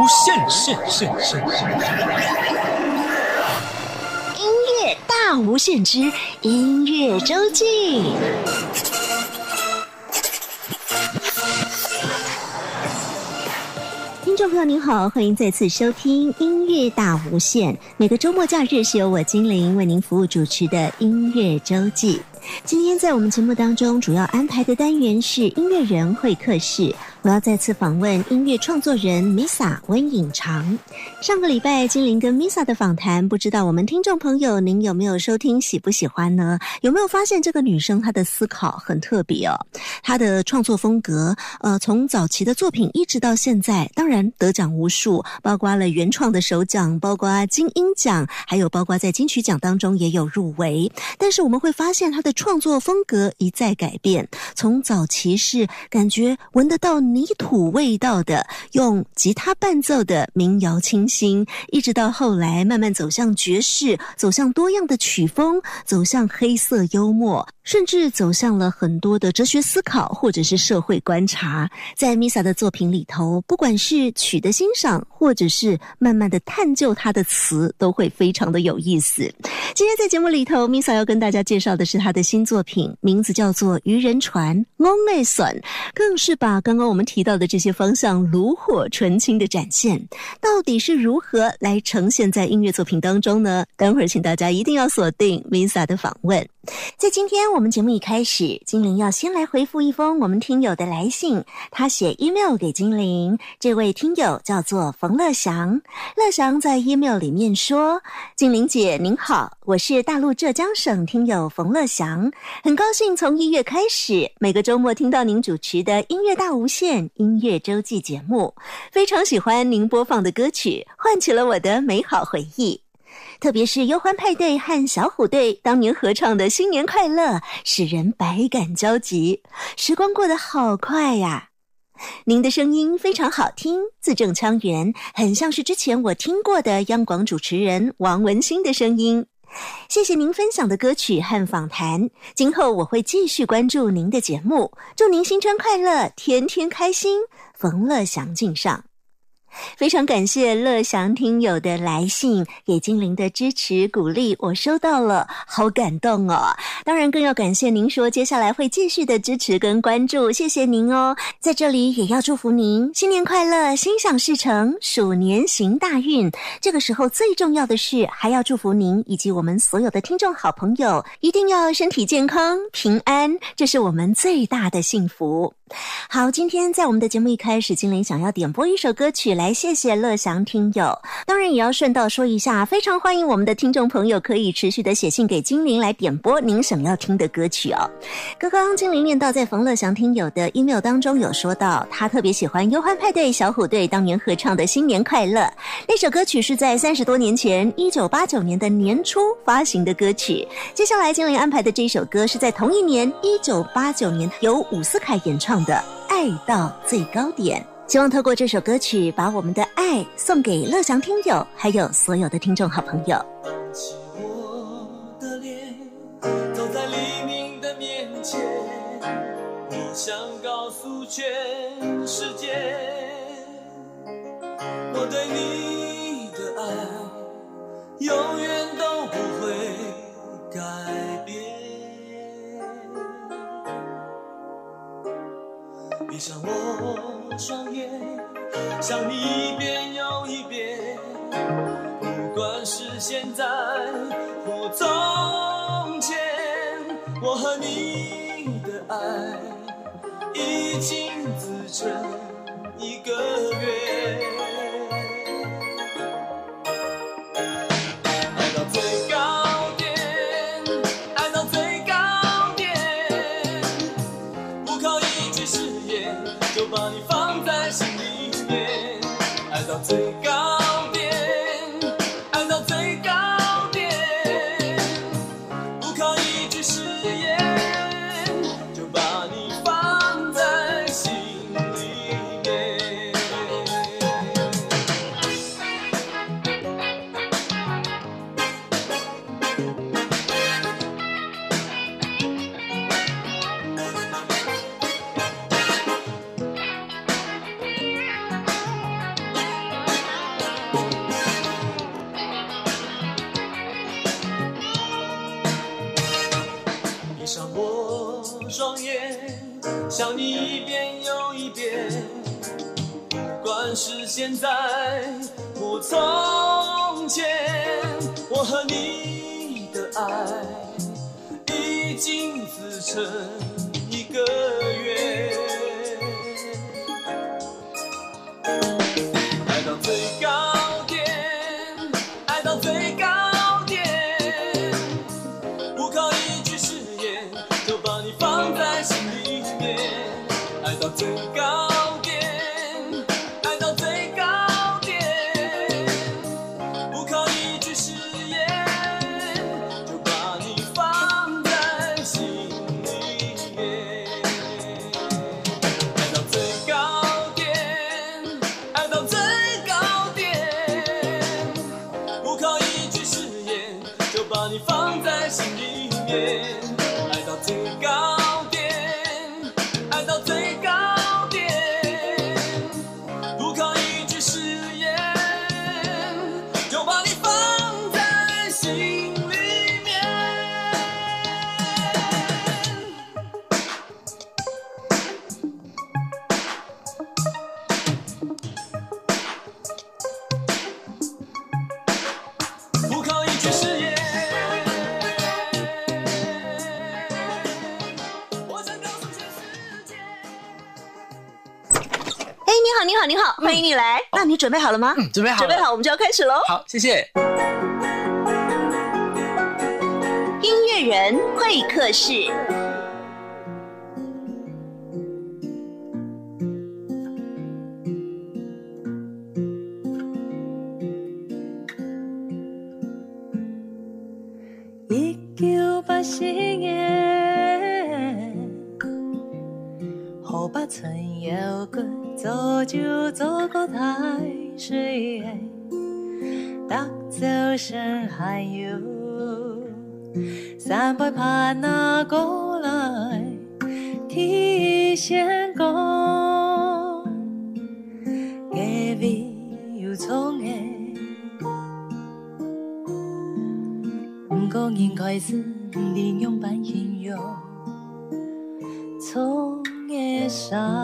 无限限限限限！音乐大无限之音乐周记。听众朋友您好，欢迎再次收听音乐大无限。每个周末假日是由我精灵为您服务主持的音乐周记。今天在我们节目当中主要安排的单元是音乐人会客室。我要再次访问音乐创作人 Misa 温颖长。上个礼拜精灵跟 Misa 的访谈，不知道我们听众朋友您有没有收听，喜不喜欢呢？有没有发现这个女生她的思考很特别哦？她的创作风格，呃，从早期的作品一直到现在，当然得奖无数，包括了原创的首奖，包括金鹰奖，还有包括在金曲奖当中也有入围。但是我们会发现她的创作风格一再改变，从早期是感觉闻得到。泥土味道的，用吉他伴奏的民谣清新，一直到后来慢慢走向爵士，走向多样的曲风，走向黑色幽默，甚至走向了很多的哲学思考或者是社会观察。在 Misa 的作品里头，不管是曲的欣赏，或者是慢慢的探究他的词，都会非常的有意思。今天在节目里头，Misa 要跟大家介绍的是他的新作品，名字叫做《渔人船》，On a s o n 更是把刚刚我们。提到的这些方向炉火纯青的展现，到底是如何来呈现在音乐作品当中呢？等会儿请大家一定要锁定 Misa 的访问。在今天我们节目一开始，精灵要先来回复一封我们听友的来信。他写 email 给精灵，这位听友叫做冯乐祥。乐祥在 email 里面说：“精灵姐您好，我是大陆浙江省听友冯乐祥，很高兴从一月开始每个周末听到您主持的音乐大无限音乐周记节目，非常喜欢您播放的歌曲，唤起了我的美好回忆。”特别是忧欢派对和小虎队当年合唱的《新年快乐》，使人百感交集。时光过得好快呀！您的声音非常好听，字正腔圆，很像是之前我听过的央广主持人王文新的声音。谢谢您分享的歌曲和访谈，今后我会继续关注您的节目。祝您新春快乐，天天开心！冯乐祥敬上。非常感谢乐祥听友的来信，给精灵的支持鼓励，我收到了，好感动哦！当然更要感谢您说接下来会继续的支持跟关注，谢谢您哦！在这里也要祝福您新年快乐，心想事成，鼠年行大运。这个时候最重要的是，还要祝福您以及我们所有的听众好朋友，一定要身体健康、平安，这是我们最大的幸福。好，今天在我们的节目一开始，精灵想要点播一首歌曲来谢谢乐祥听友。当然也要顺道说一下，非常欢迎我们的听众朋友可以持续的写信给精灵来点播您想要听的歌曲哦。刚刚精灵念到，在冯乐祥听友的 email 当中有说到，他特别喜欢忧欢派对小虎队当年合唱的《新年快乐》那首歌曲，是在三十多年前，一九八九年的年初发行的歌曲。接下来精灵安排的这首歌是在同一年，一九八九年由伍思凯演唱。的爱到最高点，希望透过这首歌曲，把我们的爱送给乐祥听友，还有所有的听众好朋友。想告诉全世界，我和你的爱已经准备好了吗？嗯，准备好。准备好，我们就要开始喽。好，谢谢。音乐人会客室。未有从的，不高兴开始，不应用半心用从的上。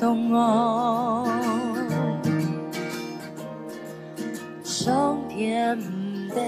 动我，上天不得，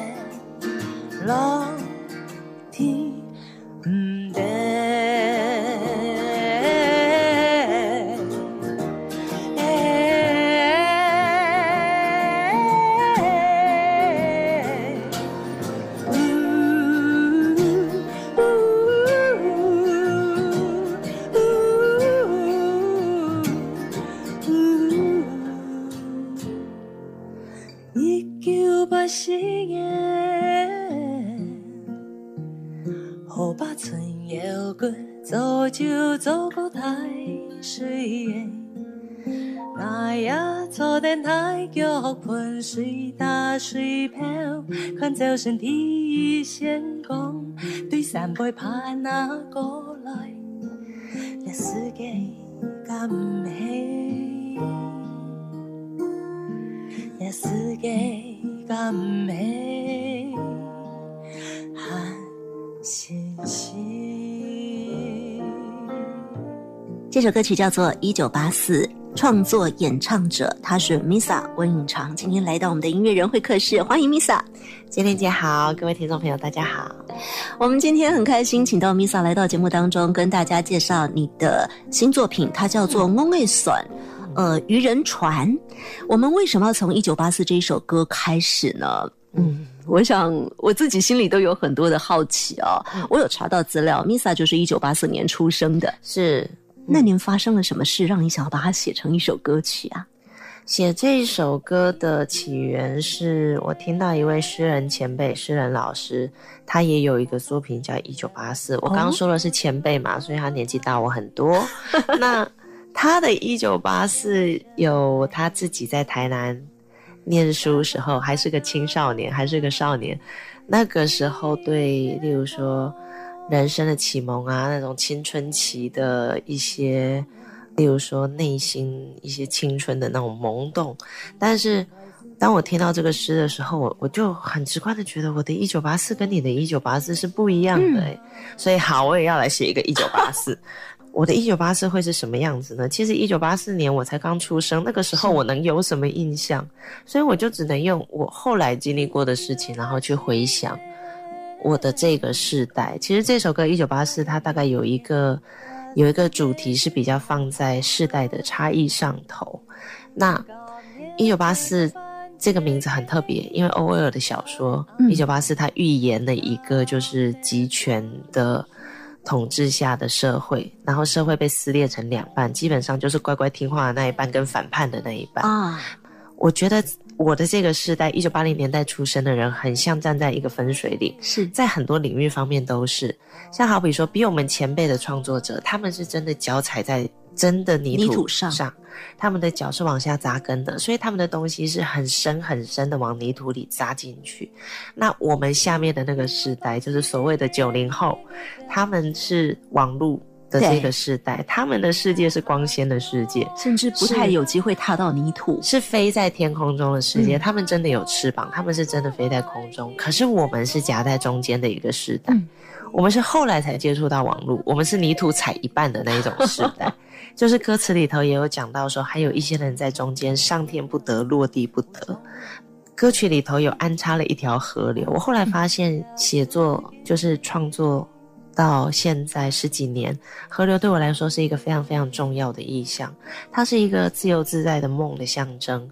坐电台脚喷水打水漂，看早晨第一线光，对三杯怕那过来，这世界咁美。这世界咁美，很新鲜。这首歌曲叫做《一九八四》，创作演唱者他是 Misa 温颖长，今天来到我们的音乐人会客室，欢迎 Misa。金莲姐好，各位听众朋友大家好。我们今天很开心，请到 Misa 来到节目当中，跟大家介绍你的新作品，它叫做《翁爱笋》。呃，渔人船，我们为什么要从一九八四这一首歌开始呢？嗯，我想我自己心里都有很多的好奇哦。我有查到资料，Misa 就是一九八四年出生的，是那年发生了什么事，让你想要把它写成一首歌曲啊？写这一首歌的起源是我听到一位诗人前辈、诗人老师，他也有一个作品叫《一九八四》。我刚刚说的是前辈嘛，所以他年纪大我很多。那他的一九八四有他自己在台南念书时候，还是个青少年，还是个少年，那个时候对，例如说人生的启蒙啊，那种青春期的一些，例如说内心一些青春的那种萌动，但是。当我听到这个诗的时候，我我就很直观的觉得我的一九八四跟你的一九八四是不一样的、欸，所以好，我也要来写一个一九八四。我的一九八四会是什么样子呢？其实一九八四年我才刚出生，那个时候我能有什么印象？所以我就只能用我后来经历过的事情，然后去回想我的这个世代。其实这首歌一九八四，它大概有一个有一个主题是比较放在世代的差异上头。那一九八四这个名字很特别，因为欧威尔的小说《一九八四》，它预言了一个就是集权的统治下的社会，然后社会被撕裂成两半，基本上就是乖乖听话的那一半跟反叛的那一半。啊，我觉得我的这个世代，一九八零年代出生的人，很像站在一个分水岭，是在很多领域方面都是。像好比说，比我们前辈的创作者，他们是真的脚踩在真的泥土上他们的脚是往下扎根的，所以他们的东西是很深很深的往泥土里扎进去。那我们下面的那个世代，就是所谓的九零后，他们是网络的这个时代，他们的世界是光鲜的世界，甚至不太有机会踏到泥土。是飞在天空中的世界，他们真的有翅膀，他们是真的飞在空中。可是我们是夹在中间的一个时代，嗯我们是后来才接触到网络，我们是泥土踩一半的那一种时代。就是歌词里头也有讲到说，还有一些人在中间上天不得，落地不得。歌曲里头有安插了一条河流。我后来发现，写作就是创作到现在十几年，河流对我来说是一个非常非常重要的意象。它是一个自由自在的梦的象征。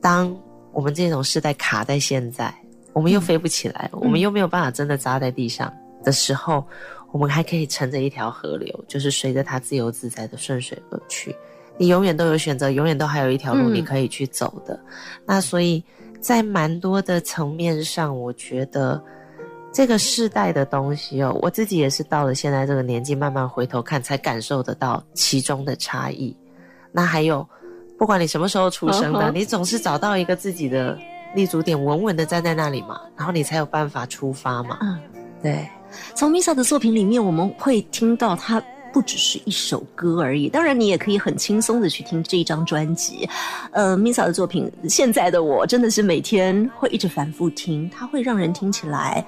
当我们这种世代卡在现在，我们又飞不起来，我们又没有办法真的扎在地上的时候，我们还可以乘着一条河流，就是随着它自由自在的顺水而去。你永远都有选择，永远都还有一条路嗯你可以去走的。那所以在蛮多的层面上，我觉得这个世代的东西哦，我自己也是到了现在这个年纪，慢慢回头看，才感受得到其中的差异。那还有，不管你什么时候出生的你总是找到一个自己的立足点，稳稳的站在那里嘛，然后你才有办法出发嘛。嗯，对，从 Misa 的作品里面，我们会听到他不只是一首歌而已。当然，你也可以很轻松的去听这一张专辑。呃，Misa 的作品，现在的我真的是每天会一直反复听，它会让人听起来。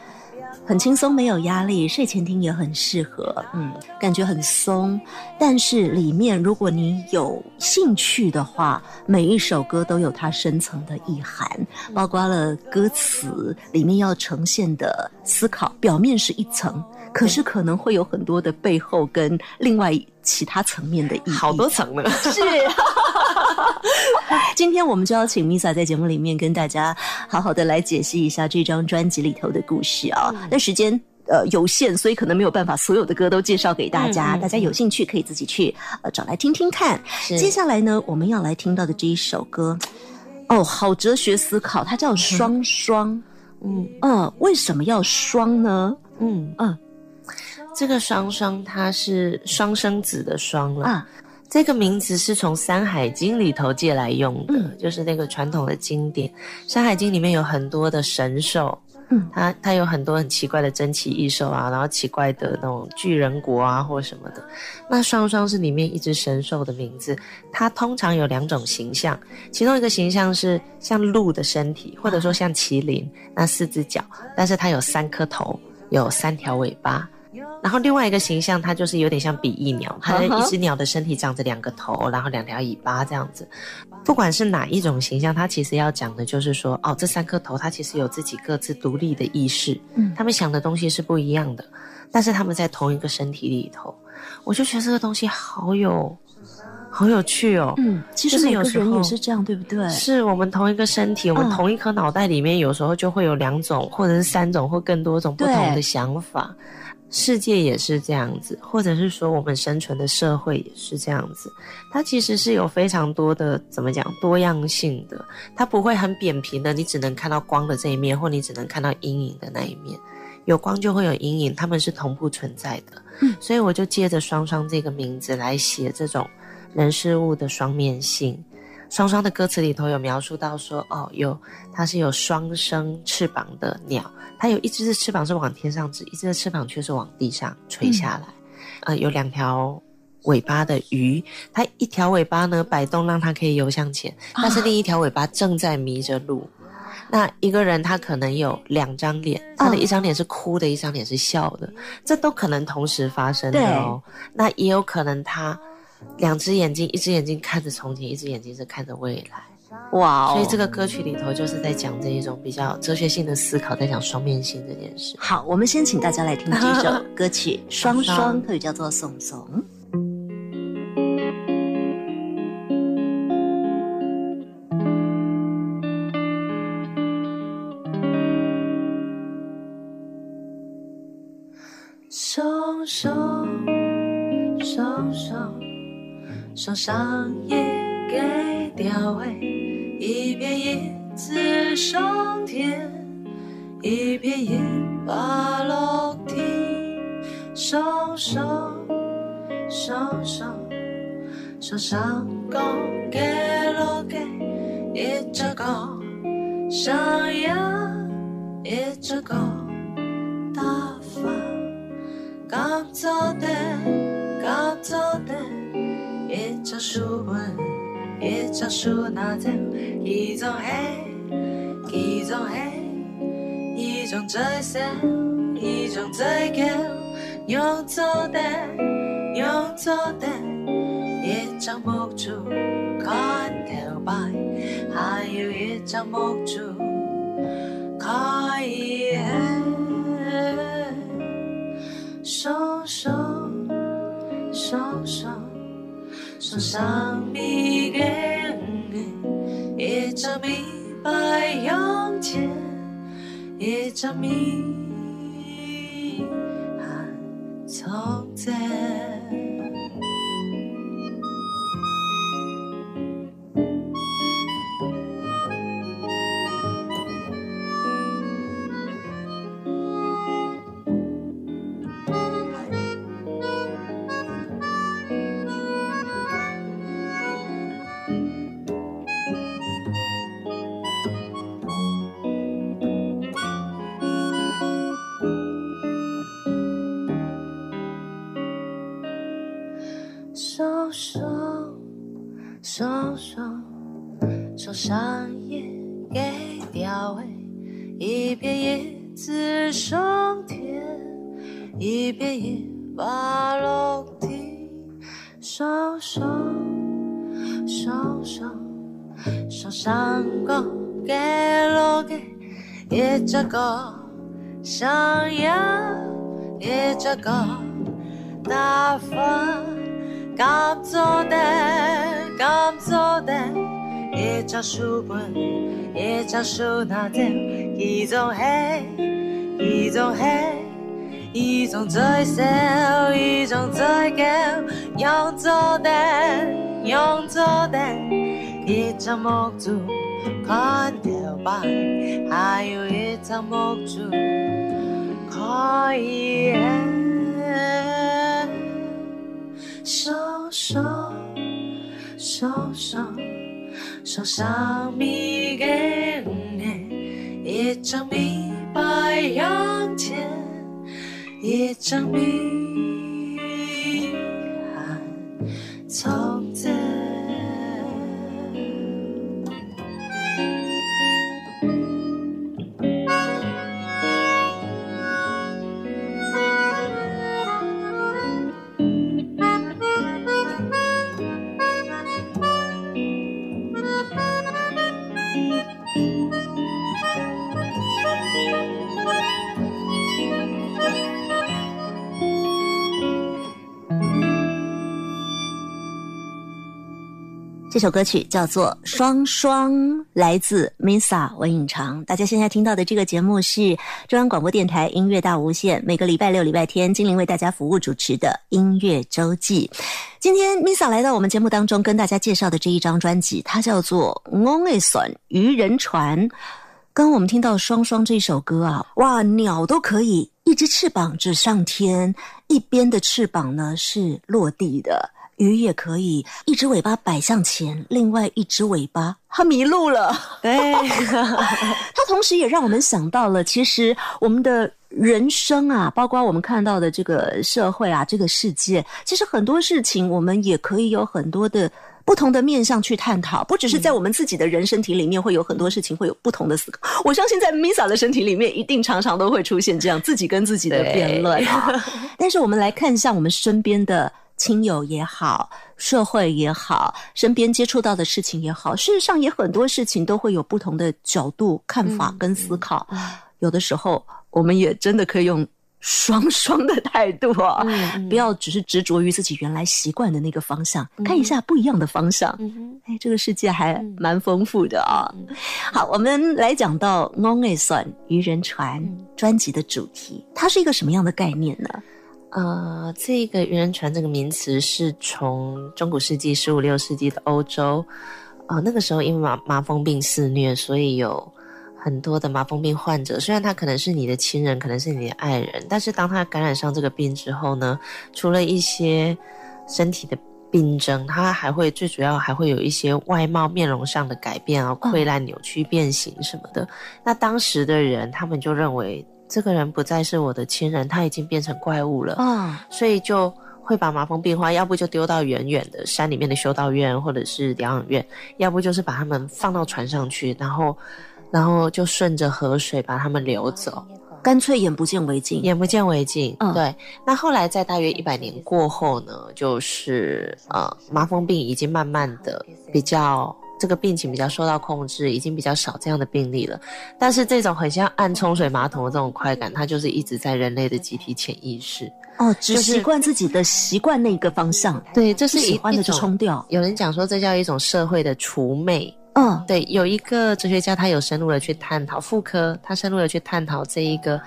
很轻松，没有压力，睡前听也很适合。嗯，感觉很松，但是里面如果你有兴趣的话，每一首歌都有它深层的意涵，包括了歌词里面要呈现的思考。表面是一层，可是可能会有很多的背后跟另外其他层面的意义。好多层呢，是。今天我们就要请 Misa 在节目里面跟大家好好的来解析一下这张专辑里头的故事啊。那时间呃有限，所以可能没有办法所有的歌都介绍给大家。大家有兴趣可以自己去呃找来听听看。接下来呢，我们要来听到的这一首歌，哦，好哲学思考，它叫《双双》。嗯呃，为什么要双呢？嗯嗯，这个双双它是双生子的双了啊。这个名字是从《山海经》里头借来用的，就是那个传统的经典。《山海经》里面有很多的神兽，嗯，它它有很多很奇怪的珍奇异兽啊，然后奇怪的那种巨人国啊或什么的。那双双是里面一只神兽的名字，它通常有两种形象，其中一个形象是像鹿的身体，或者说像麒麟，那四只脚，但是它有三颗头，有三条尾巴。然后另外一个形象，它就是有点像比翼鸟，它的一只鸟的身体长着两个头，然后两条尾巴这样子。不管是哪一种形象，它其实要讲的就是说，哦，这三颗头它其实有自己各自独立的意识，嗯，他们想的东西是不一样的，但是他们在同一个身体里头，我就觉得这个东西好有，好有趣哦。嗯，其实有个人也是这样，对不对？是我们同一个身体，我们同一颗脑袋里面，有时候就会有两种，或者是三种，或更多种不同的想法。世界也是这样子，或者是说我们生存的社会也是这样子，它其实是有非常多的怎么讲多样性的，它不会很扁平的，你只能看到光的这一面，或你只能看到阴影的那一面，有光就会有阴影，它们是同步存在的。嗯，所以我就借着双双这个名字来写这种人事物的双面性。双双的歌词里头有描述到说，哦，有它是有双生翅膀的鸟。它有一只的翅膀是往天上指，一只的翅膀却是往地上垂下来。呃，有两条尾巴的鱼，它一条尾巴呢摆动，让它可以游向前，但是另一条尾巴正在迷着路。那一个人他可能有两张脸，他的一张脸是哭的，一张脸是笑的，这都可能同时发生的哦。那也有可能他两只眼睛，一只眼睛看着从前，一只眼睛是看着未来。哇，所以这个歌曲里头就是在讲这一种比较哲学性的思考，在讲双面性这件事。好，我们先请大家来听这首 歌曲《双双》，特别叫做《送送》。双双，双双，双双也给调味。一片叶子上天，一片叶把落地，双双双双双双讲给落给，一只狗上扬，一只狗大方，刚走的，一只书本。一张书拿走，一种黑，一种黑，一种追想，一种追求，用错的，用错的，一张木柱看头白，还有一张木柱可以双双双双。双双迷眼，一张明白用钱，一张迷还从前。上上高给落给，一只个上呀，一只个大风。甘做的，甘做的，一张书本，一张书拿掉，一种黑，一种黑，一种最少，一种最高，用做的，用做的，一张木柱，看条板，还有一张木柱，可以。手上，手上，手上米给你，一张米白洋钱，一张米还这首歌曲叫做《双双》，来自 Misa 文颖长。大家现在听到的这个节目是中央广播电台音乐大无限，每个礼拜六、礼拜天，精灵为大家服务主持的音乐周记。今天 Misa 来到我们节目当中，跟大家介绍的这一张专辑，它叫做《Only Son 渔人船》。刚我们听到《双双》这首歌啊，哇，鸟都可以一只翅膀指上天，一边的翅膀呢是落地的。鱼也可以，一只尾巴摆向前，另外一只尾巴它迷路了。对，它同时也让我们想到了，其实我们的人生啊，包括我们看到的这个社会啊，这个世界，其实很多事情我们也可以有很多的不同的面向去探讨，不只是在我们自己的人身体里面会有很多事情会有不同的思考。我相信在 Misa 的身体里面，一定常常都会出现这样自己跟自己的辩论。但是我们来看一下我们身边的。亲友也好，社会也好，身边接触到的事情也好，事实上也很多事情都会有不同的角度看法跟思考。有的时候，我们也真的可以用双双的态度啊，不要只是执着于自己原来习惯的那个方向，看一下不一样的方向。哎，这个世界还蛮丰富的啊。好，我们来讲到《Long a s o n 渔人船》专辑的主题，它是一个什么样的概念呢？呃，这个愚人船这个名词是从中古世纪十五六世纪的欧洲，啊，那个时候因为麻麻风病肆虐，所以有很多的麻风病患者。虽然他可能是你的亲人，可能是你的爱人，但是当他感染上这个病之后呢，除了一些身体的病症，他还会最主要还会有一些外貌面容上的改变啊，溃烂、扭曲、变形什么的。那当时的人，他们就认为。这个人不再是我的亲人，他已经变成怪物了啊！所以就会把麻风病患，要不就丢到远远的山里面的修道院或者是疗养院，要不就是把他们放到船上去，然后，然后就顺着河水把他们流走，干脆眼不见为净，眼不见为净。嗯，对。那后来在大约一百年过后呢，就是呃，麻风病已经慢慢的比较。这个病情比较受到控制，已经比较少这样的病例了。但是这种很像按冲水马桶的这种快感，它就是一直在人类的集体潜意识。哦，只习惯自己的习惯那个方向。对，这是喜欢的就冲掉。有人讲说这叫一种社会的除魅。嗯，对，有一个哲学家他有深入的去探讨妇科，他深入的去探讨这一个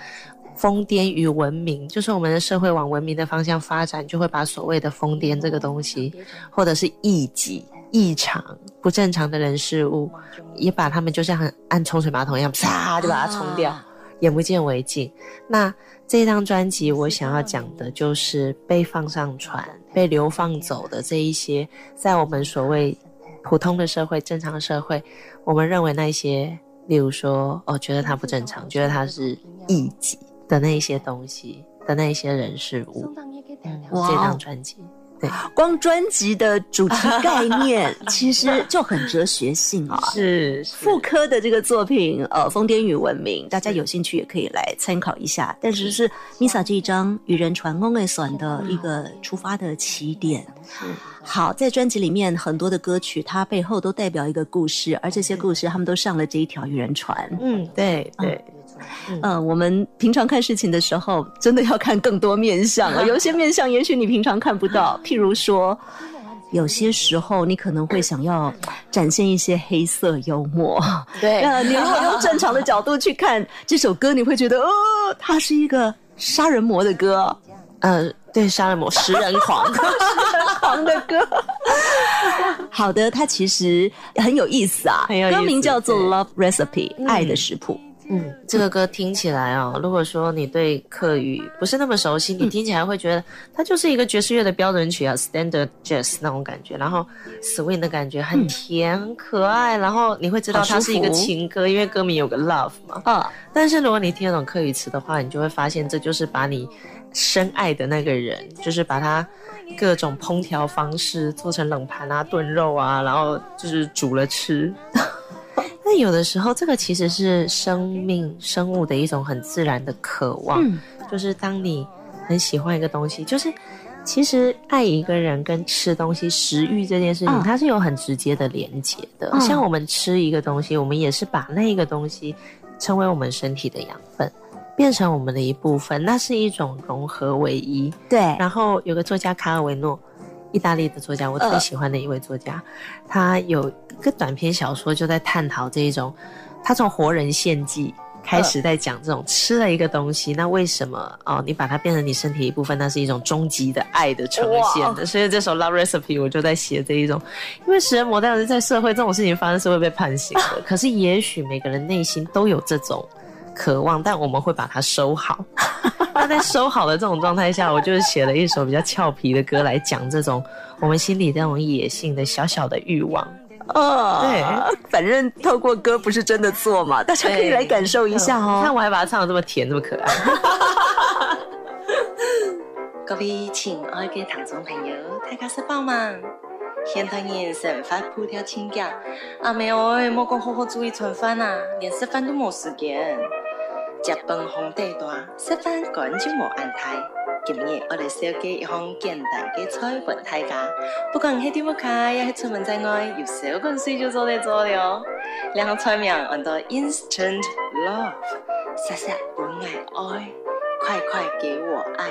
疯癫与文明，就是我们的社会往文明的方向发展，就会把所谓的疯癫这个东西，或者是异己。异常、不正常的人事物，也把他们就像按冲水马桶一样，啪就把它冲掉，眼不见为净。那这张专辑，我想要讲的就是被放上船、被流放走的这一些，在我们所谓普通的社会、正常社会，我们认为那些，例如说，哦，觉得他不正常，觉得他是异己的那一些东西的那一些人事物。这张专辑。对，光专辑的主题概念 其实就很哲学性啊。是妇科的这个作品，呃，《疯癫与文明》，大家有兴趣也可以来参考一下。但是是 Misa 这一张《与人传公类选的一个出发的起点。好，在专辑里面很多的歌曲，它背后都代表一个故事，而这些故事他们都上了这一条与人传。嗯，对对。嗯，我们平常看事情的时候，真的要看更多面相了。有些面相，也许你平常看不到。譬如说，有些时候你可能会想要展现一些黑色幽默。对，呃，你如果用正常的角度去看这首歌，你会觉得，哦，它是一个杀人魔的歌。呃，对，杀人魔，食人狂，食人狂的歌。好的，它其实很有意思啊，歌名叫做《Love Recipe》，爱的食谱。嗯，这个歌听起来哦，如果说你对客语不是那么熟悉，你听起来会觉得它就是一个爵士乐的标准曲啊，standard jazz 那种感觉，然后 swing 的感觉很甜很可爱，然后你会知道它是一个情歌，因为歌名有个 love 嘛。啊，但是如果你听得懂客语词的话，你就会发现这就是把你深爱的那个人，就是把他各种烹调方式做成冷盘啊、炖肉啊，然后就是煮了吃。那有的时候，这个其实是生命生物的一种很自然的渴望，就是当你很喜欢一个东西，就是其实爱一个人跟吃东西、食欲这件事情，它是有很直接的连接的。像我们吃一个东西，我们也是把那个东西成为我们身体的养分，变成我们的一部分，那是一种融合为一。对。然后有个作家卡尔维诺。意大利的作家，我最喜欢的一位作家，他有一个短篇小说，就在探讨这一种，他从活人献祭开始，在讲这种吃了一个东西，那为什么哦，你把它变成你身体一部分，那是一种终极的爱的呈现的。所以这首《Love Recipe》我就在写这一种，因为食人魔当然是在社会这种事情发生是会被判刑的，可是也许每个人内心都有这种渴望，但我们会把它收好。那在收好的这种状态下，我就写了一首比较俏皮的歌来讲这种我们心里这种野性的小小的欲望。哦，对，反正透过歌不是真的做嘛，大家可以来感受一下哦。看我还把它唱的这么甜，这么可爱。各位亲爱的听众朋友，大家是宝吗？现代人生活步调轻脚，阿妹哎，莫讲好好注意吃饭啊，连吃饭都没时间。食饭皇帝大，食饭根就无安排。今日我来设计一项简单的菜饭大家，不管喺点么开，也是出门在外，有小滚水就做得做了。两个菜名叫做 Instant Love，傻傻本爱爱，快快给我爱。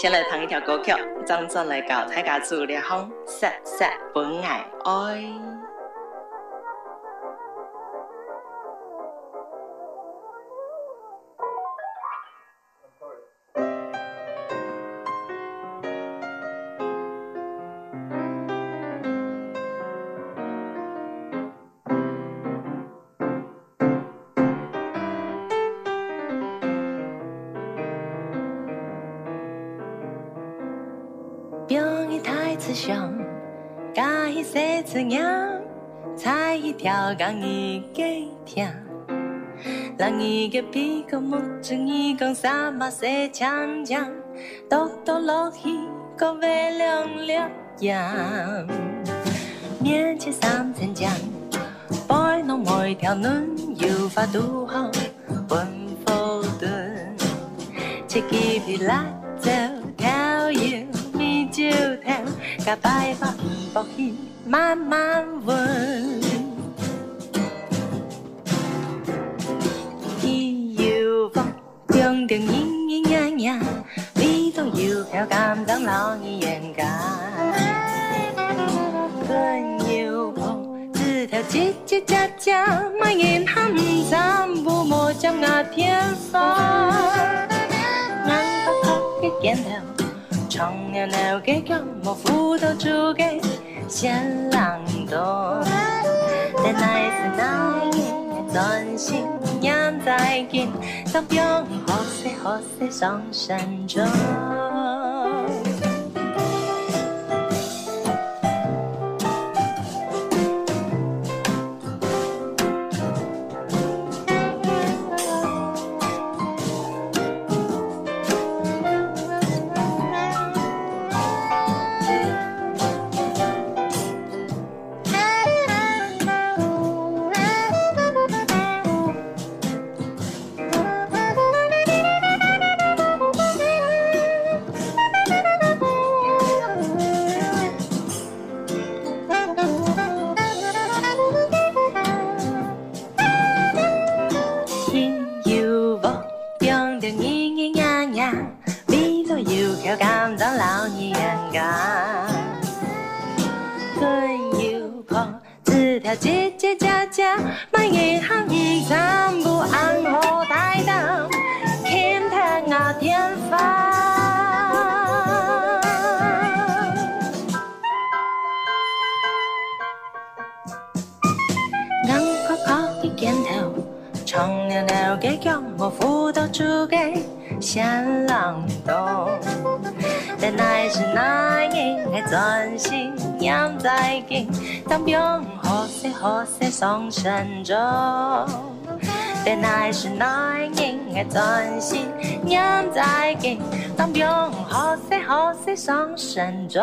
先来唱一条歌曲，张转来教大家做了项傻傻本爱爱。猜一条讲一个听，让一个皮个木正一讲啥嘛谁强强，多多落去个月亮亮样，面前三层江，摆弄每条轮有法度好，温否顿，切几皮辣椒跳油米酒跳，甲摆法不起。慢慢问，中中隐隐呀呀，里头有条甘棠老你眼干。更有风，枝条叽叽喳喳，满眼寒山不莫将那天发。南高高的尖头，长袅袅的脚，莫扶头出给。先浪多，但那是那夜专心养在根，当兵好些好些上山中。送神中。但乃是那人的真心，养在境，当兵好些好些上神中。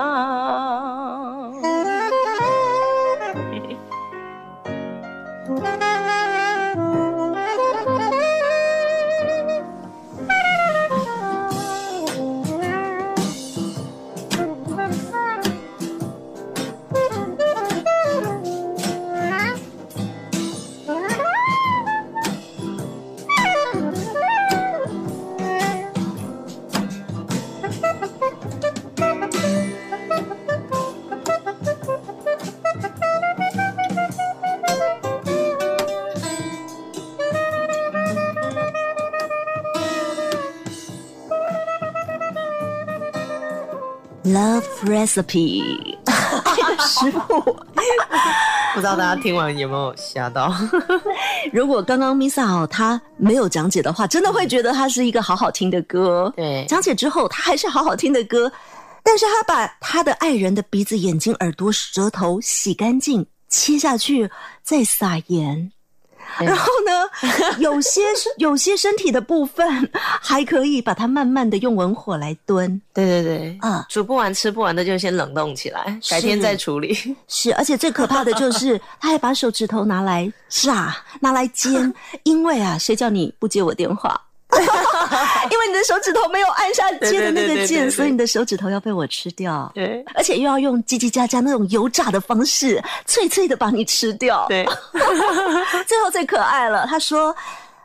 Love recipe，这 个 食谱。不知道大家听完有没有吓到？如果刚刚 Misa 哦，她没有讲解的话，真的会觉得它是一个好好听的歌。对，讲解之后，它还是好好听的歌，但是他把他的爱人的鼻子、眼睛、耳朵、舌头洗干净，切下去，再撒盐。对然后呢，有些有些身体的部分还可以把它慢慢的用文火来炖对对对，啊，煮不完吃不完的就先冷冻起来，改天再处理。是，而且最可怕的就是 他还把手指头拿来炸，拿来煎，因为啊，谁叫你不接我电话？因为你的手指头没有按下接的那个键，对所以你的手指头要被我吃掉。对而且又要用叽叽喳喳那种油炸的方式，脆脆的把你吃掉。对，最后最可爱了，他说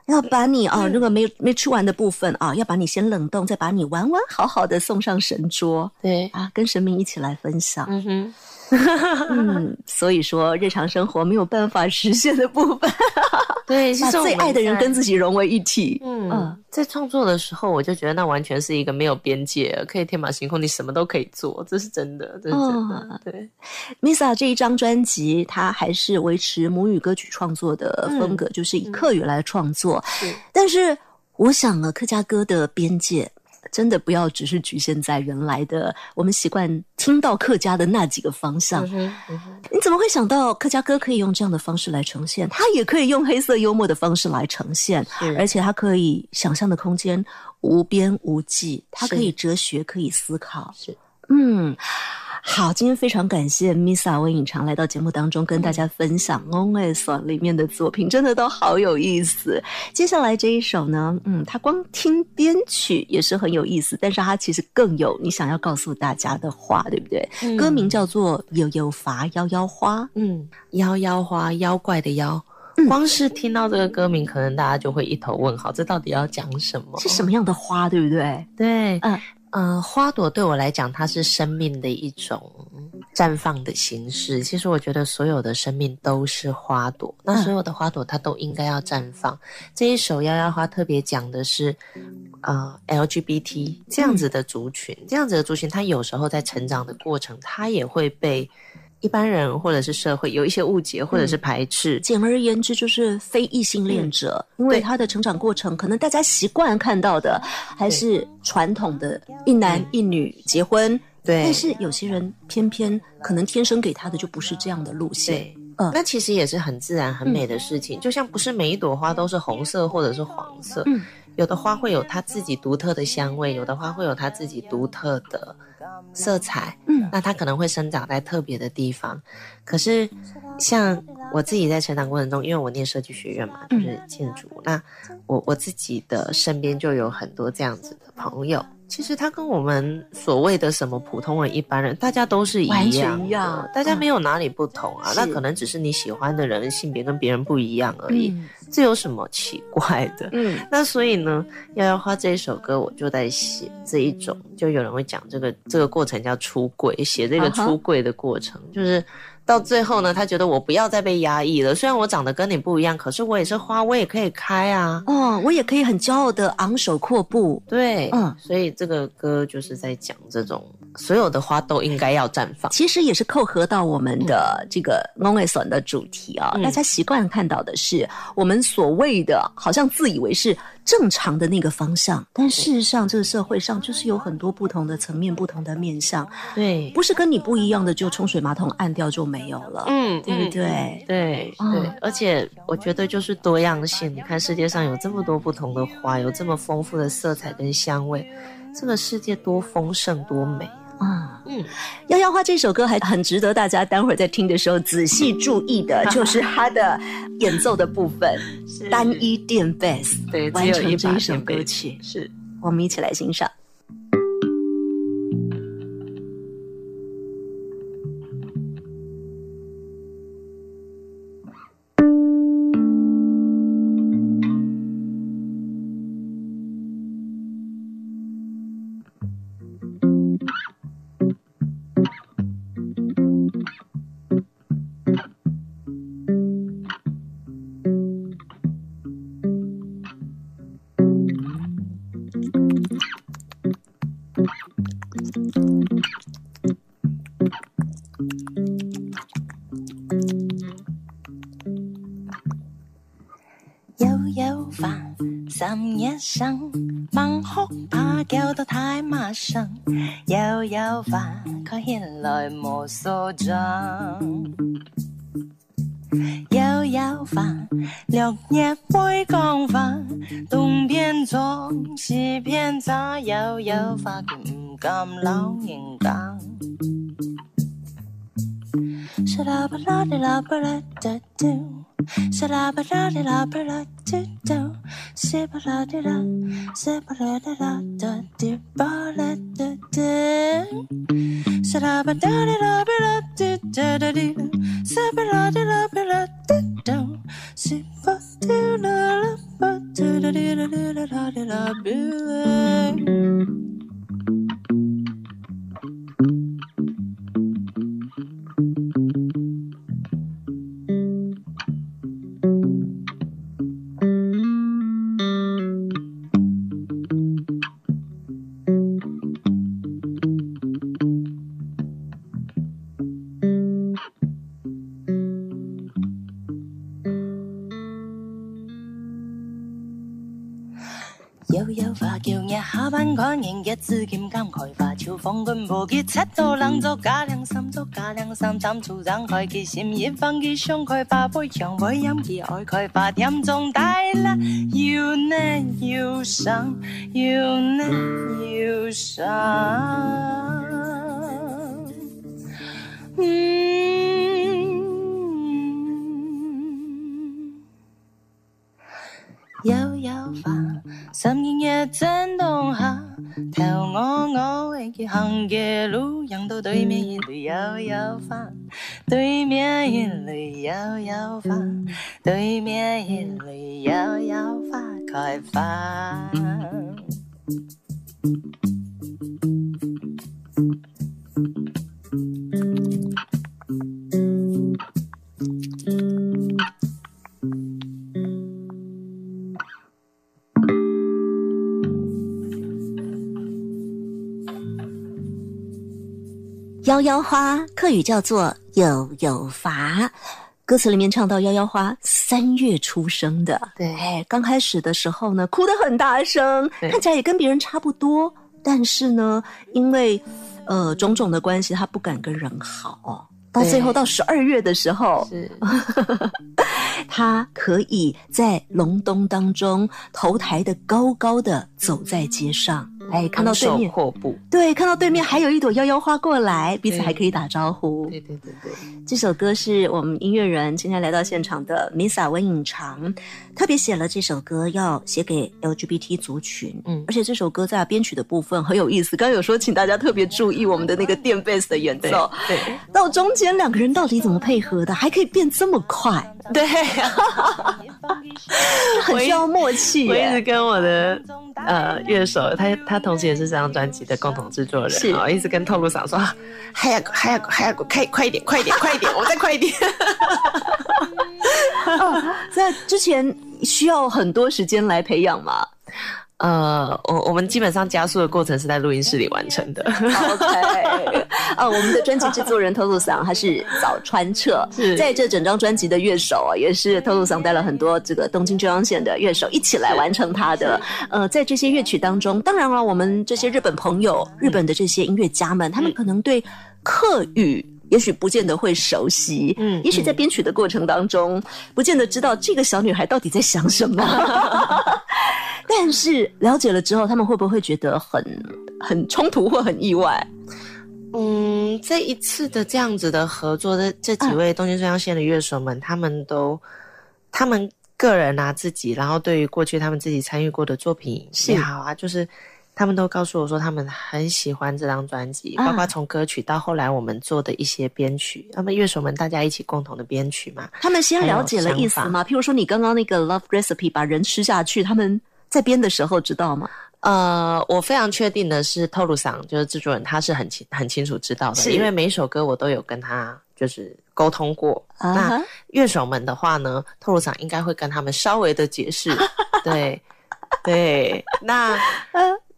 要把你啊，嗯那个没没吃完的部分啊，要把你先冷冻，再把你完完好好的送上神桌对，啊，跟神明一起来分享。嗯哼，嗯，所以说日常生活没有办法实现的部分，对，其把实我们最爱的人跟自己融为一体。嗯嗯，在创作的时候，我就觉得那完全是一个没有边界，可以天马行空，你什么都可以做，这是真的，这是真的。哦。对，Misa 这一张专辑，它还是维持母语歌曲创作的风格，就是以客语来创作。是。但是我想啊，客家歌的边界真的不要只是局限在原来的我们习惯听到客家的那几个方向。嗯嗯你怎么会想到客家歌可以用这样的方式来呈现？它也可以用黑色幽默的方式来呈现，而且它可以想象的空间无边无际，它可以哲学，可以思考。是，嗯，好，今天非常感谢 Misa 温颖长来到节目当中跟大家分享《On e s 里面的作品，真的都好有意思。接下来这一首呢，嗯，它光听编曲也是很有意思，但是它其实更有你想要告诉大家的话，对不对？嗯歌名叫做《悠悠伐夭夭花》。嗯，妖妖花，妖怪的妖。嗯光是听到这个歌名，可能大家就会一头问号，这到底要讲什么？是什么样的花，对不对？对，嗯呃，花朵对我来讲，它是生命的一种绽放的形式。其实我觉得所有的生命都是花朵，那嗯所有的花朵它都应该要绽放。这一首《幺幺花》特别讲的是，呃，LGBT 这样子的族群，这样子的族群，它有时候在成长的过程，它也会被一般人或者是社会有一些误解或者是排斥。简而言之，就是非异性恋者，因为他的成长过程，可能大家习惯看到的还是传统的一男一女结婚，对。但是有些人偏偏可能天生给他的就不是这样的路线。对，嗯。那其实也是很自然、很美的事情。就像不是每一朵花都是红色或者是黄色，嗯。有的花会有它自己独特的香味，有的花会有它自己独特的色彩。嗯那它可能会生长在特别的地方。可是像我自己在成长过程中，因为我念设计学院嘛，嗯就是建筑，那我我自己的身边就有很多这样子的朋友。其实他跟我们所谓的什么普通人、一般人，大家都是一样，完全一样大家没有哪里不同啊。是那可能只是你喜欢的人性别跟别人不一样而已，嗯这有什么奇怪的？嗯 那所以呢，《摇摇花》这一首歌，我就在写这一种，就有人会讲这个这个过程叫出柜，写这个出柜的过程就是到最后呢，他觉得我不要再被压抑了。虽然我长得跟你不一样，可是我也是花，我也可以开啊。哦，我也可以很骄傲的昂首阔步。对，嗯所以这个歌就是在讲这种所有的花都应该要绽放。其实也是扣合到我们的这个 n o n 损的主题啊、嗯大家习惯看到的是我们所谓的，好像自以为是正常的那个方向，但事实上，这个社会上就是有很多不同的层面、不同的面向，对，不是跟你不一样的就冲水马桶按掉就没有了，嗯对不对？对嗯对，而且我觉得就是多样性。你看世界上有这么多不同的花，有这么丰富的色彩跟香味，这个世界多丰盛多美。啊，嗯，《妖妖花》这首歌还很值得大家待会儿在听的时候仔细注意的，就是它的演奏的部分，单一电贝斯对，完成这一首歌曲，是。我们一起来欣赏。悠悠房，綠葉杯光飯，東邊撞，西邊找，悠悠花佢唔敢老人家。Sha-da-ba-da-da-da-ba-da-da-do. Sha-da-ba-da-da-da-ba-da-da-do. Si-ba-da-da-da. Si-ba-da-da-da-da-da-ba-da-da-do. Sha-da-ba-da-da-da-ba-da-da-da-da-do. Si-ba-da-da-da-ba-da-da-do. Si-ba-da-da-da-ba-da-da-da-da-da-da-da-do. 開花，秋風棍無結，七道冷作加两三做加两三斬處張開結心一放結胸开把杯強杯飲結愛開把点中帶啦，要呢要上要呢要上。嗯悠悠花，深夜震動下，頭我我嘅行嘅路，讓到对面一縷悠悠花，对面一縷悠悠花，对面一縷悠悠花开花。摇摇花，客语叫做有有伐。歌词里面唱到摇摇花三月出生的，对。哎，刚开始的时候呢，哭得很大声，看起来也跟别人差不多，但是呢，因为呃种种的关系，他不敢跟人好。到最后到十二月的时候，是。他可以在隆冬当中头抬得高高的走在街上，哎，看到对面，阔步，对，看到对面还有一朵妖妖花过来，彼此还可以打招呼。对对对对，这首歌是我们音乐人今天来到现场的 Misa 温颖长特别写了这首歌，要写给 LGBT 族群。嗯。而且这首歌在编曲的部分很有意思，刚刚有说请大家特别注意我们的那个电贝斯的演奏，对到中间两个人到底怎么配合的，还可以变这么快，对，很需要默契我一直。跟我的呃乐手，他他同时也是这张专辑的共同制作人，是哦，一直跟透露想说，还要还要还要快快一点，快一点，快一点，我再快一点。在之前需要很多时间来培养嘛，呃，我我们基本上加速的过程是在录音室里完成的。OK，呃，我们的专辑制作人 Tolu 桑他是早川彻，是在这整张专辑的乐手啊，也是 Tolu 桑带了很多这个东京中央线的乐手一起来完成他的。呃，在这些乐曲当中，当然了，我们这些日本朋友、日本的这些音乐家们，他们可能对客语。也许不见得会熟悉，嗯，也许在编曲的过程当中，不见得知道这个小女孩到底在想什么。但是了解了之后，他们会不会觉得很很冲突或很意外？嗯，这一次的这样子的合作的这几位东京中央线的乐手们，他们都他们个人啊自己，然后对于过去他们自己参与过的作品也好啊，就是他们都告诉我说，他们很喜欢这张专辑，啊包括从歌曲到后来我们做的一些编曲，那么乐手们大家一起共同的编曲嘛，他们先了解了意思吗？譬如说，你刚刚那个 Love Recipe 把人吃下去，他们在编的时候知道吗？呃，我非常确定的是，透露桑就是制作人，他是很清很清楚知道的，是因为每一首歌我都有跟他就是沟通过。那乐手们的话呢，透露桑应该会跟他们稍微的解释，对对。那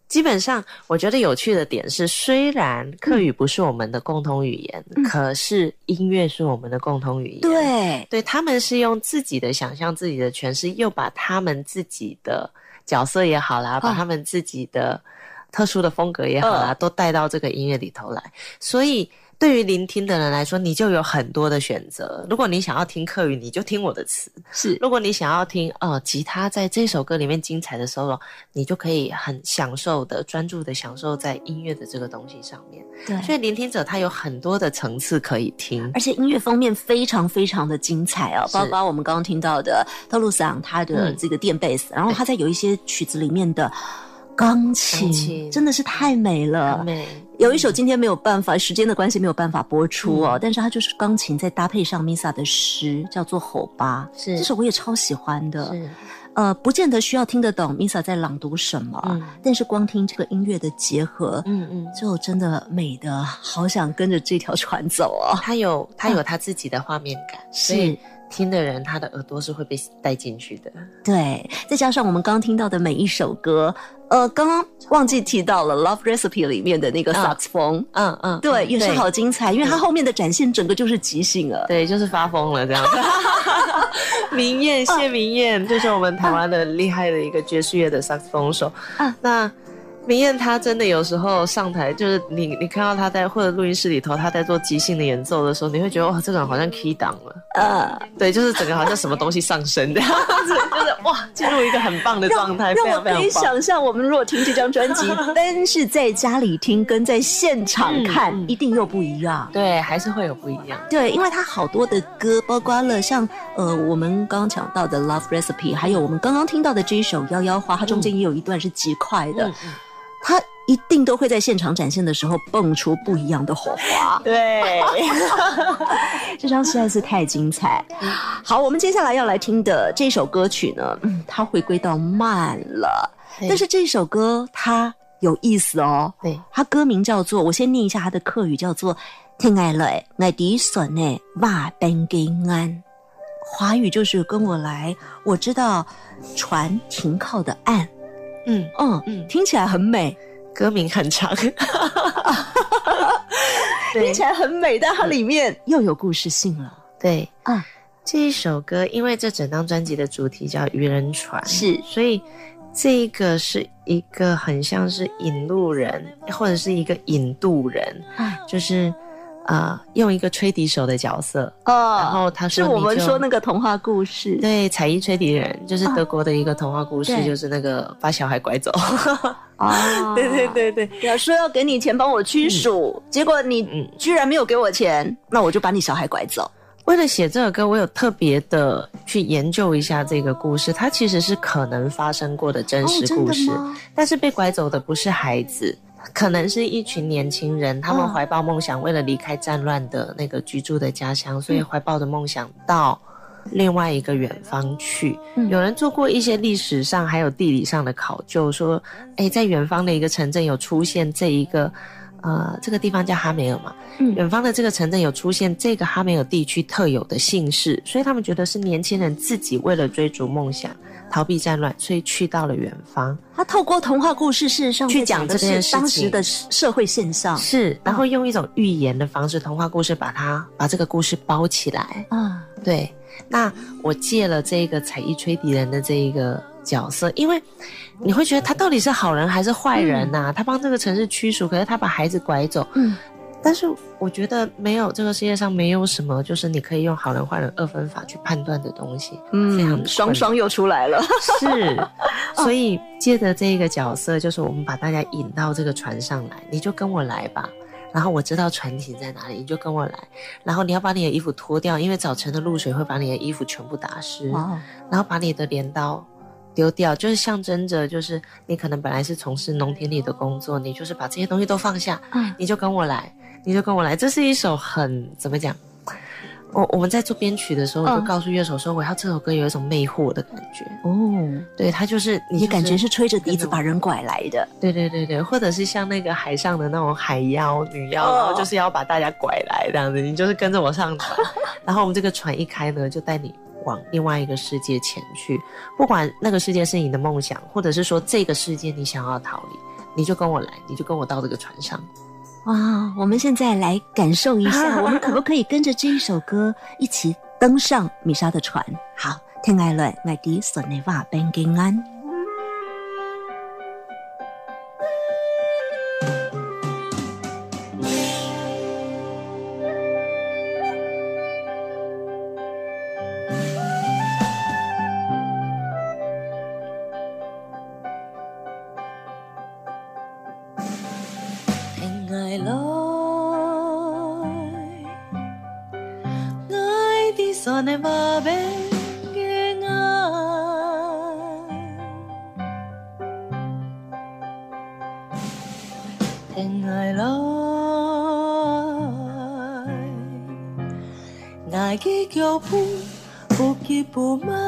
基本上，我觉得有趣的点是，虽然客语不是我们的共同语言，可是音乐是我们的共同语言。对，对，他们是用自己的想象、自己的诠释，又把他们自己的角色也好啦，把他们自己的特殊的风格也好啦，都带到这个音乐里头来。所以，对于聆听的人来说，你就有很多的选择。如果你想要听客语，你就听我的词；是如果你想要听呃吉他在这首歌里面精彩的 solo，你就可以很享受的、专注的享受在音乐的这个东西上面。对。所以，聆听者他有很多的层次可以听。而且音乐方面非常非常的精彩哦，包括我们刚刚听到的特鲁桑他的嗯这个电贝斯，然后他在有一些曲子里面的钢琴真的是太美了。美，有一首今天没有办法，时间的关系没有办法播出嗯哦，但是它就是钢琴再搭配上 Misa 的诗，叫做《吼吧》，是这首我也超喜欢的。是呃，不见得需要听得懂 Misa 在朗读什么，嗯但是光听这个音乐的结合，嗯嗯。就真的美的好想跟着这条船走哦。他有他有他自己的画面感，是听的人他的耳朵是会被带进去的。对，再加上我们刚刚听到的每一首歌，呃，刚刚忘记提到了《Love Recipe》里面的那个嗯萨克斯风，嗯嗯，对，也是好精彩，因为它后面的展现整个就是即兴了。对，就是发疯了这样。明艳谢明艳就是我们台湾的厉害的一个爵士乐的萨克斯风手。啊那明艳她真的有时候上台，就是你你看到她在或者录音室里头，她在做即兴的演奏的时候，你会觉得哇，这个人好像 key 档了。呃，对，就是整个好像什么东西上升这样子，就是哇，进入一个很棒的状态，非让我可以。想象，我们如果听这张专辑，但是在家里听跟在现场看，一定又不一样。对，还是会有不一样。对，因为它好多的歌，包括了像呃我们刚刚讲到的《Love Recipe》，还有我们刚刚听到的这一首《妖妖花》，它中间也有一段是极快的，嗯嗯它一定都会在现场展现的时候蹦出不一样的火花。对，这张实在是太精彩。好，我们接下来要来听的这首歌曲呢，嗯，它回归到慢了，但是这首歌它有意思哦。对，它歌名叫做，我先念一下它的客语，叫做“听爱了爱迪笋呢瓦本给安”。华语就是跟我来，我知道船停靠的岸。嗯，嗯嗯。听起来很美，歌名很长。对。听起来很美，但它里面又有故事性了。对。啊，这一首歌，因为这整张专辑的主题叫渔人船，是。所以这个是一个很像是引路人，或者是一个引渡人，啊。就是呃用一个吹笛手的角色，哦然后他是说是我们说那个童话故事。对彩衣吹笛人，就是德国的一个童话故事，对就是那个把小孩拐走。啊，对对对对，对，说要给你钱帮我驱鼠，结果你嗯居然没有给我钱，那我就把你小孩拐走。为了写这首歌，我有特别的去研究一下这个故事，它其实是可能发生过的真实故事，但是被拐走的不是孩子，可能是一群年轻人，他们嗯怀抱梦想，为了离开战乱的那个居住的家乡，所以怀抱着梦想到另外一个远方去。嗯有人做过一些历史上还有地理上的考究，说，哎，在远方的一个城镇有出现这一个。呃，这个地方叫哈梅尔嘛，嗯远方的这个城镇有出现这个哈梅尔地区特有的姓氏，所以他们觉得是年轻人自己为了追逐梦想逃避战乱，所以去到了远方。他透过童话故事，事实上去在讲这件事是当时的社会现象是，然后用一种寓言的方式，童话故事把它把这个故事包起来。啊。对，那我借了这个彩衣吹笛人的这一个角色，因为你会觉得他到底是好人还是坏人呐、他帮这个城市驱鼠，可是他把孩子拐走。嗯，但是我觉得没有这个世界上没有什么，就是你可以用好人坏人二分法去判断的东西。非常嗯，双双又出来了。是，所以借着这个角色，就是我们把大家引到这个船上来，你就跟我来吧。然后我知道船停在哪里，你就跟我来。然后你要把你的衣服脱掉，因为早晨的露水会把你的衣服全部打湿。哇，然后把你的镰刀丢掉，就是象征着，就是你可能本来是从事农田里的工作，你就是把这些东西都放下，嗯你就跟我来，你就跟我来。这是一首很怎么讲？我我们在做编曲的时候，我就嗯告诉乐手说，我要这首歌有一种魅惑的感觉。哦，对，它就是你、你感觉是吹着笛子把人拐来的。对对对对，或者是像那个海上的那种海妖、女妖，哦然后就是要把大家拐来这样子，你就是跟着我上船，然后我们这个船一开呢，就带你往另外一个世界前去，不管那个世界是你的梦想，或者是说这个世界你想要逃离，你就跟我来，你就跟我到这个船上。哇，我们现在来感受一下，我们可不可以跟着这一首歌一起登上米莎的船？好，天爱乱，爱迪索内瓦边平安。不慢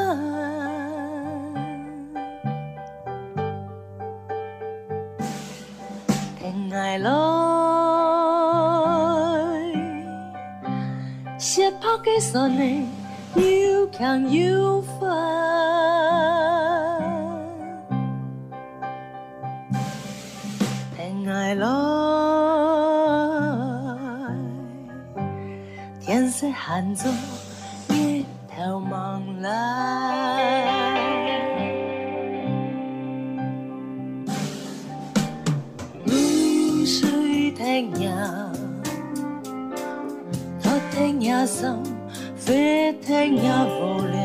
聽日無聊。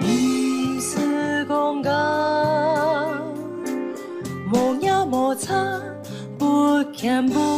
唔是講假，無也無差，不見不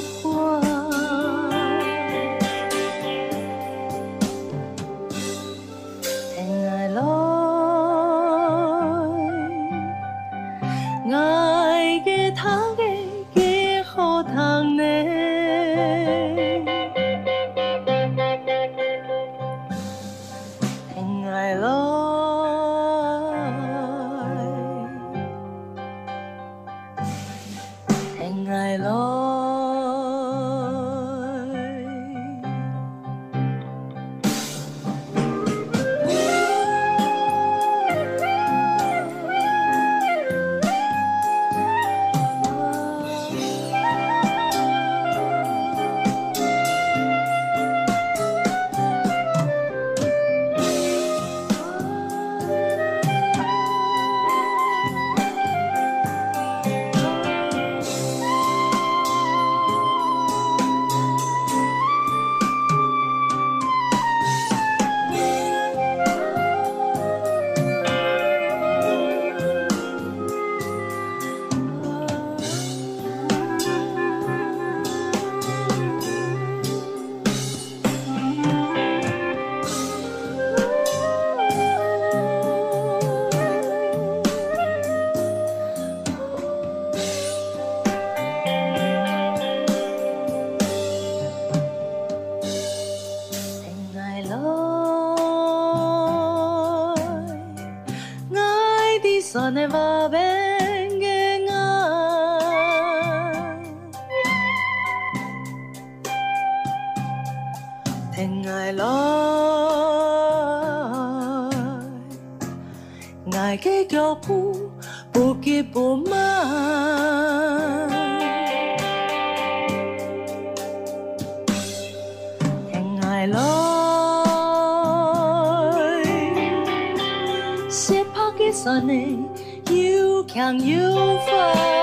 sonne var pengar Pengar loj Ngai ke kyo pu Buki pu mai 又强又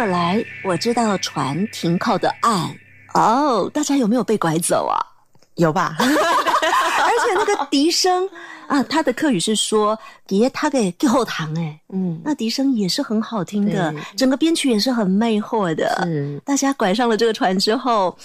跟我来，我知道船停靠的岸。哦，大家有没有被拐走啊？有吧？而且那个笛声啊，他的客语是说“给他给后堂”哎，嗯，那笛声也是很好听的，整个编曲也是很魅惑的。是大家拐上了这个船之后，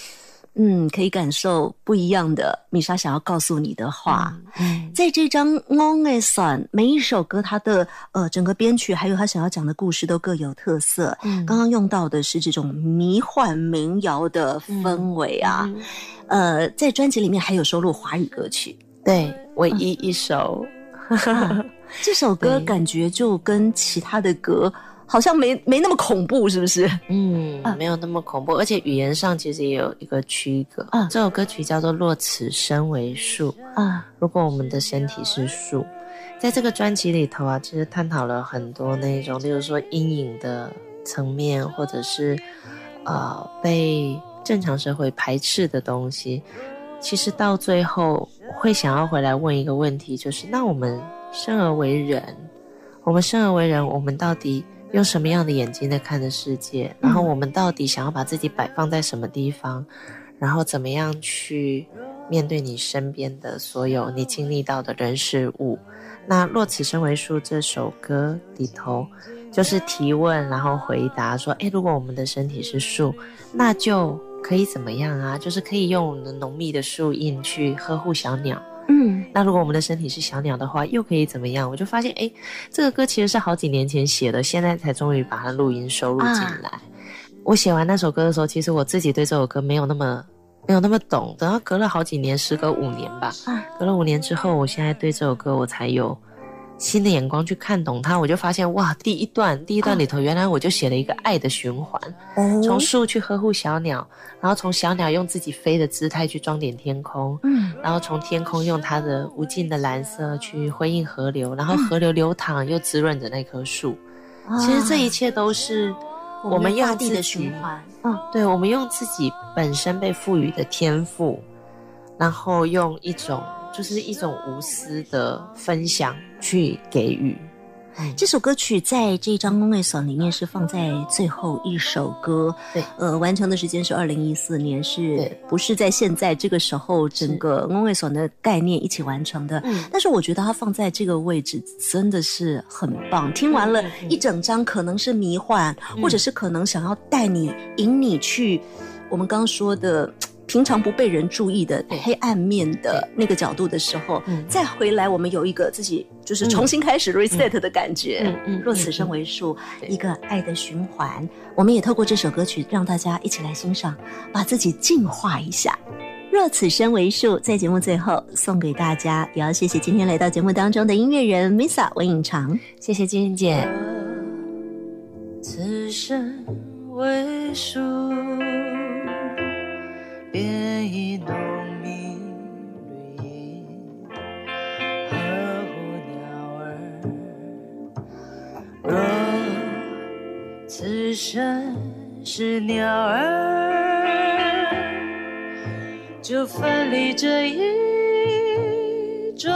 嗯，可以感受不一样的米莎想要告诉你的话。嗯在这张《On a Sun》，每一首歌它的呃整个编曲还有他想要讲的故事都各有特色。嗯。刚刚用到的是这种迷幻民谣的氛围啊，嗯呃，在专辑里面还有收录华语歌曲。对，唯一一首，这首歌感觉就跟其他的歌好像没没那么恐怖，是不是？嗯啊，没有那么恐怖，而且语言上其实也有一个区隔。啊这首歌曲叫做《若此身为树》。啊，如果我们的身体是树，在这个专辑里头啊，其实探讨了很多那种，例如说阴影的层面，或者是呃被正常社会排斥的东西。其实到最后会想要回来问一个问题，就是那我们生而为人，我们生而为人，我们到底用什么样的眼睛在看着世界？然后我们到底想要把自己摆放在什么地方？然后怎么样去面对你身边的所有你经历到的人事物？那《若此生为树》这首歌里头，就是提问，然后回答说：诶，如果我们的身体是树，那就可以怎么样啊？就是可以用我们的浓密的树荫去呵护小鸟。嗯那如果我们的身体是小鸟的话，又可以怎么样？我就发现，哎，这个歌其实是好几年前写的，现在才终于把它录音收录进来。我写完那首歌的时候，其实我自己对这首歌没有那么没有那么懂，等到隔了好几年，时隔五年吧，啊隔了五年之后，我现在对这首歌我才有新的眼光去看懂它，我就发现哇，第一段第一段里头，原来我就写了一个爱的循环，哦。从树去呵护小鸟，然后从小鸟用自己飞的姿态去装点天空，嗯。然后从天空用它的无尽的蓝色去辉映河流，然后河流流淌又滋润着那棵树。其实这一切都是我们用大地的循环，嗯对，我们用自己本身被赋予的天赋，然后用一种就是一种无私的分享去给予。这首歌曲在这张《公 o 所里面是放在最后一首歌，对，呃，完成的时间是二零一四年，是不是在现在这个时候整个公 o 所的概念一起完成的？嗯但是我觉得它放在这个位置真的是很棒。听完了一整张，可能是迷幻，或者是可能想要带你、引你去我们刚刚说的平常不被人注意的黑暗面的那个角度的时候，再回来，我们有一个自己就是重新开始 reset 的感觉。嗯嗯若此生为数，一个爱的循环。我们也透过这首歌曲，让大家一起来欣赏，把自己净化一下。若此生为数，在节目最后送给大家，也要谢谢今天来到节目当中的音乐人 Misa 文颖长。谢谢金玲姐。此生为数，便以浓密绿荫呵护鸟儿。若此生是鸟儿，就奋力这一种